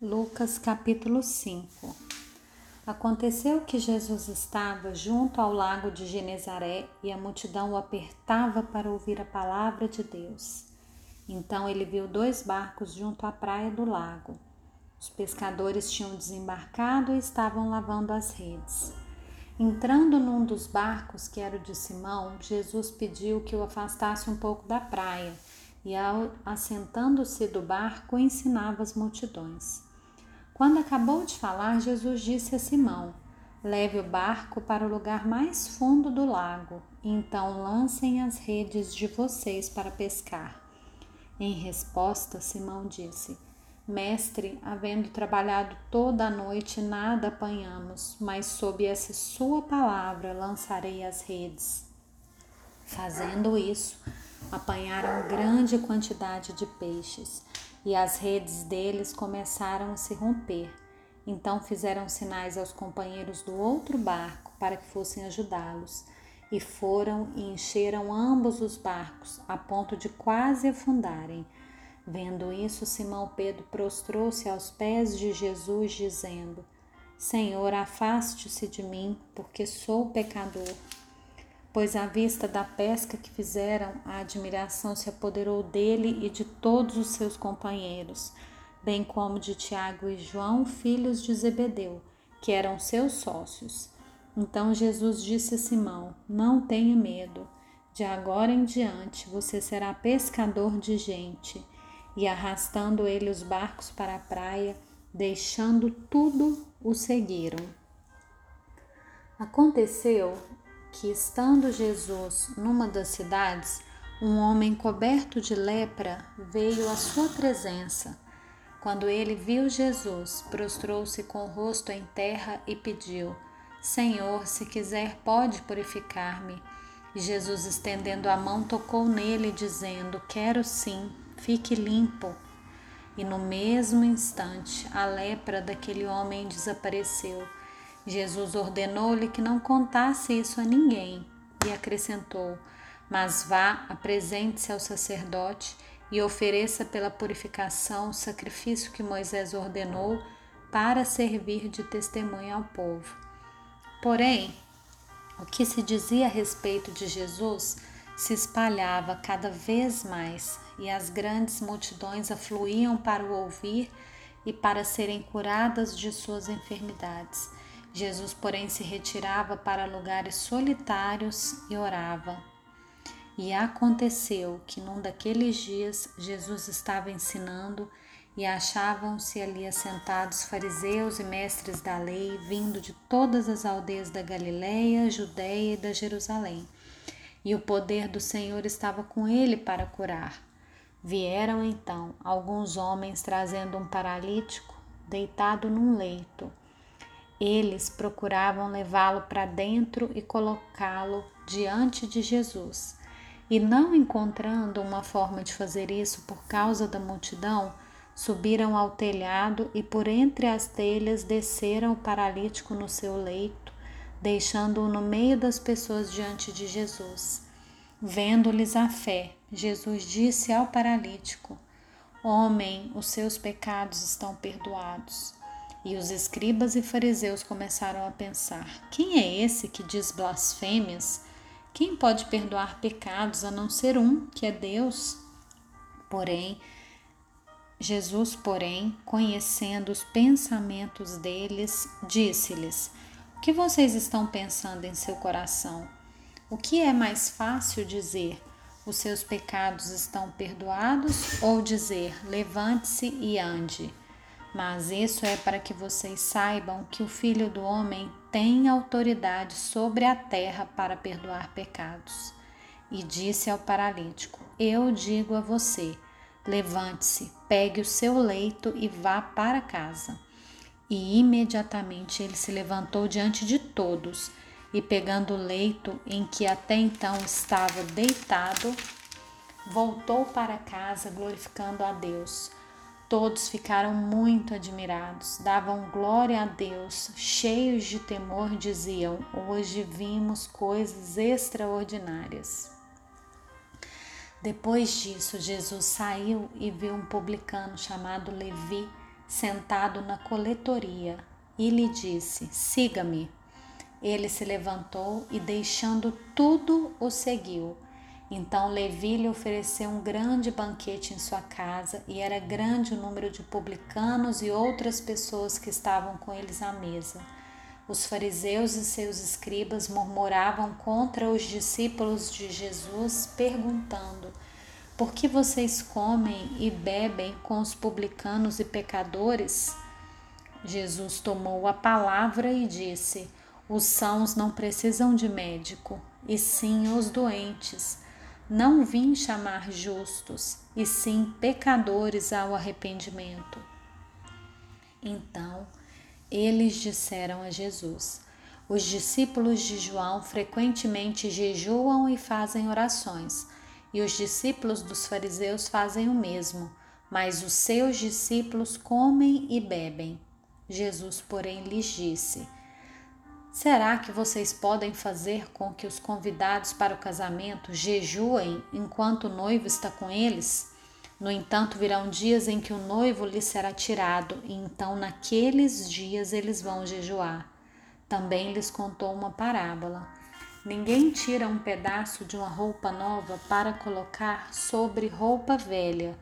Lucas capítulo 5 Aconteceu que Jesus estava junto ao lago de Genezaré e a multidão o apertava para ouvir a palavra de Deus. Então ele viu dois barcos junto à praia do lago. Os pescadores tinham desembarcado e estavam lavando as redes. Entrando num dos barcos, que era o de Simão, Jesus pediu que o afastasse um pouco da praia e, assentando-se do barco, ensinava as multidões. Quando acabou de falar, Jesus disse a Simão: Leve o barco para o lugar mais fundo do lago, então lancem as redes de vocês para pescar. Em resposta, Simão disse: Mestre, havendo trabalhado toda a noite, nada apanhamos, mas sob essa sua palavra lançarei as redes. Fazendo isso, apanharam grande quantidade de peixes e as redes deles começaram a se romper. Então fizeram sinais aos companheiros do outro barco para que fossem ajudá-los. E foram e encheram ambos os barcos, a ponto de quase afundarem. Vendo isso, Simão Pedro prostrou-se aos pés de Jesus, dizendo: Senhor, afaste-se de mim, porque sou pecador pois à vista da pesca que fizeram, a admiração se apoderou dele e de todos os seus companheiros, bem como de Tiago e João, filhos de Zebedeu, que eram seus sócios. Então Jesus disse a Simão: Não tenha medo, de agora em diante você será pescador de gente. E arrastando ele os barcos para a praia, deixando tudo, o seguiram. Aconteceu que, estando Jesus numa das cidades, um homem coberto de lepra veio à sua presença. Quando ele viu Jesus, prostrou-se com o rosto em terra e pediu: Senhor, se quiser, pode purificar-me. E Jesus, estendendo a mão, tocou nele, dizendo: Quero sim, fique limpo. E no mesmo instante, a lepra daquele homem desapareceu Jesus ordenou-lhe que não contasse isso a ninguém e acrescentou: Mas vá, apresente-se ao sacerdote e ofereça pela purificação o sacrifício que Moisés ordenou para servir de testemunha ao povo. Porém, o que se dizia a respeito de Jesus se espalhava cada vez mais e as grandes multidões afluíam para o ouvir e para serem curadas de suas enfermidades. Jesus, porém, se retirava para lugares solitários e orava. E aconteceu que num daqueles dias Jesus estava ensinando e achavam-se ali assentados fariseus e mestres da lei, vindo de todas as aldeias da Galiléia, Judéia e da Jerusalém. E o poder do Senhor estava com ele para curar. Vieram então alguns homens trazendo um paralítico deitado num leito. Eles procuravam levá-lo para dentro e colocá-lo diante de Jesus. E não encontrando uma forma de fazer isso por causa da multidão, subiram ao telhado e por entre as telhas desceram o paralítico no seu leito, deixando-o no meio das pessoas diante de Jesus. Vendo-lhes a fé, Jesus disse ao paralítico: Homem, os seus pecados estão perdoados. E os escribas e fariseus começaram a pensar: quem é esse que diz blasfêmias? Quem pode perdoar pecados a não ser um, que é Deus? Porém, Jesus, porém, conhecendo os pensamentos deles, disse-lhes: O que vocês estão pensando em seu coração? O que é mais fácil dizer: Os seus pecados estão perdoados? Ou dizer: Levante-se e ande? Mas isso é para que vocês saibam que o Filho do Homem tem autoridade sobre a terra para perdoar pecados. E disse ao paralítico: Eu digo a você: levante-se, pegue o seu leito e vá para casa. E imediatamente ele se levantou diante de todos e, pegando o leito em que até então estava deitado, voltou para casa glorificando a Deus. Todos ficaram muito admirados, davam glória a Deus, cheios de temor, diziam: Hoje vimos coisas extraordinárias. Depois disso, Jesus saiu e viu um publicano chamado Levi sentado na coletoria, e lhe disse: Siga-me. Ele se levantou e, deixando tudo, o seguiu. Então Levi lhe ofereceu um grande banquete em sua casa, e era grande o número de publicanos e outras pessoas que estavam com eles à mesa. Os fariseus e seus escribas murmuravam contra os discípulos de Jesus, perguntando: Por que vocês comem e bebem com os publicanos e pecadores? Jesus tomou a palavra e disse: Os sãos não precisam de médico, e sim os doentes. Não vim chamar justos, e sim pecadores ao arrependimento. Então, eles disseram a Jesus: Os discípulos de João frequentemente jejuam e fazem orações, e os discípulos dos fariseus fazem o mesmo, mas os seus discípulos comem e bebem. Jesus, porém, lhes disse: Será que vocês podem fazer com que os convidados para o casamento jejuem enquanto o noivo está com eles? No entanto, virão dias em que o noivo lhe será tirado, e então naqueles dias eles vão jejuar. Também lhes contou uma parábola. Ninguém tira um pedaço de uma roupa nova para colocar sobre roupa velha,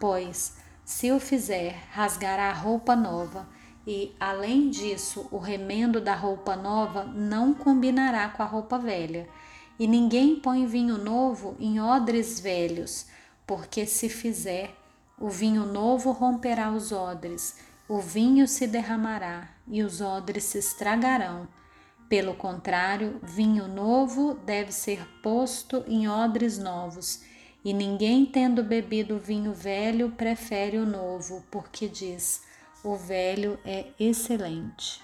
pois, se o fizer, rasgará a roupa nova, e, além disso, o remendo da roupa nova não combinará com a roupa velha. E ninguém põe vinho novo em odres velhos porque se fizer, o vinho novo romperá os odres, o vinho se derramará e os odres se estragarão. Pelo contrário, vinho novo deve ser posto em odres novos, e ninguém tendo bebido vinho velho prefere o novo, porque diz: o velho é excelente.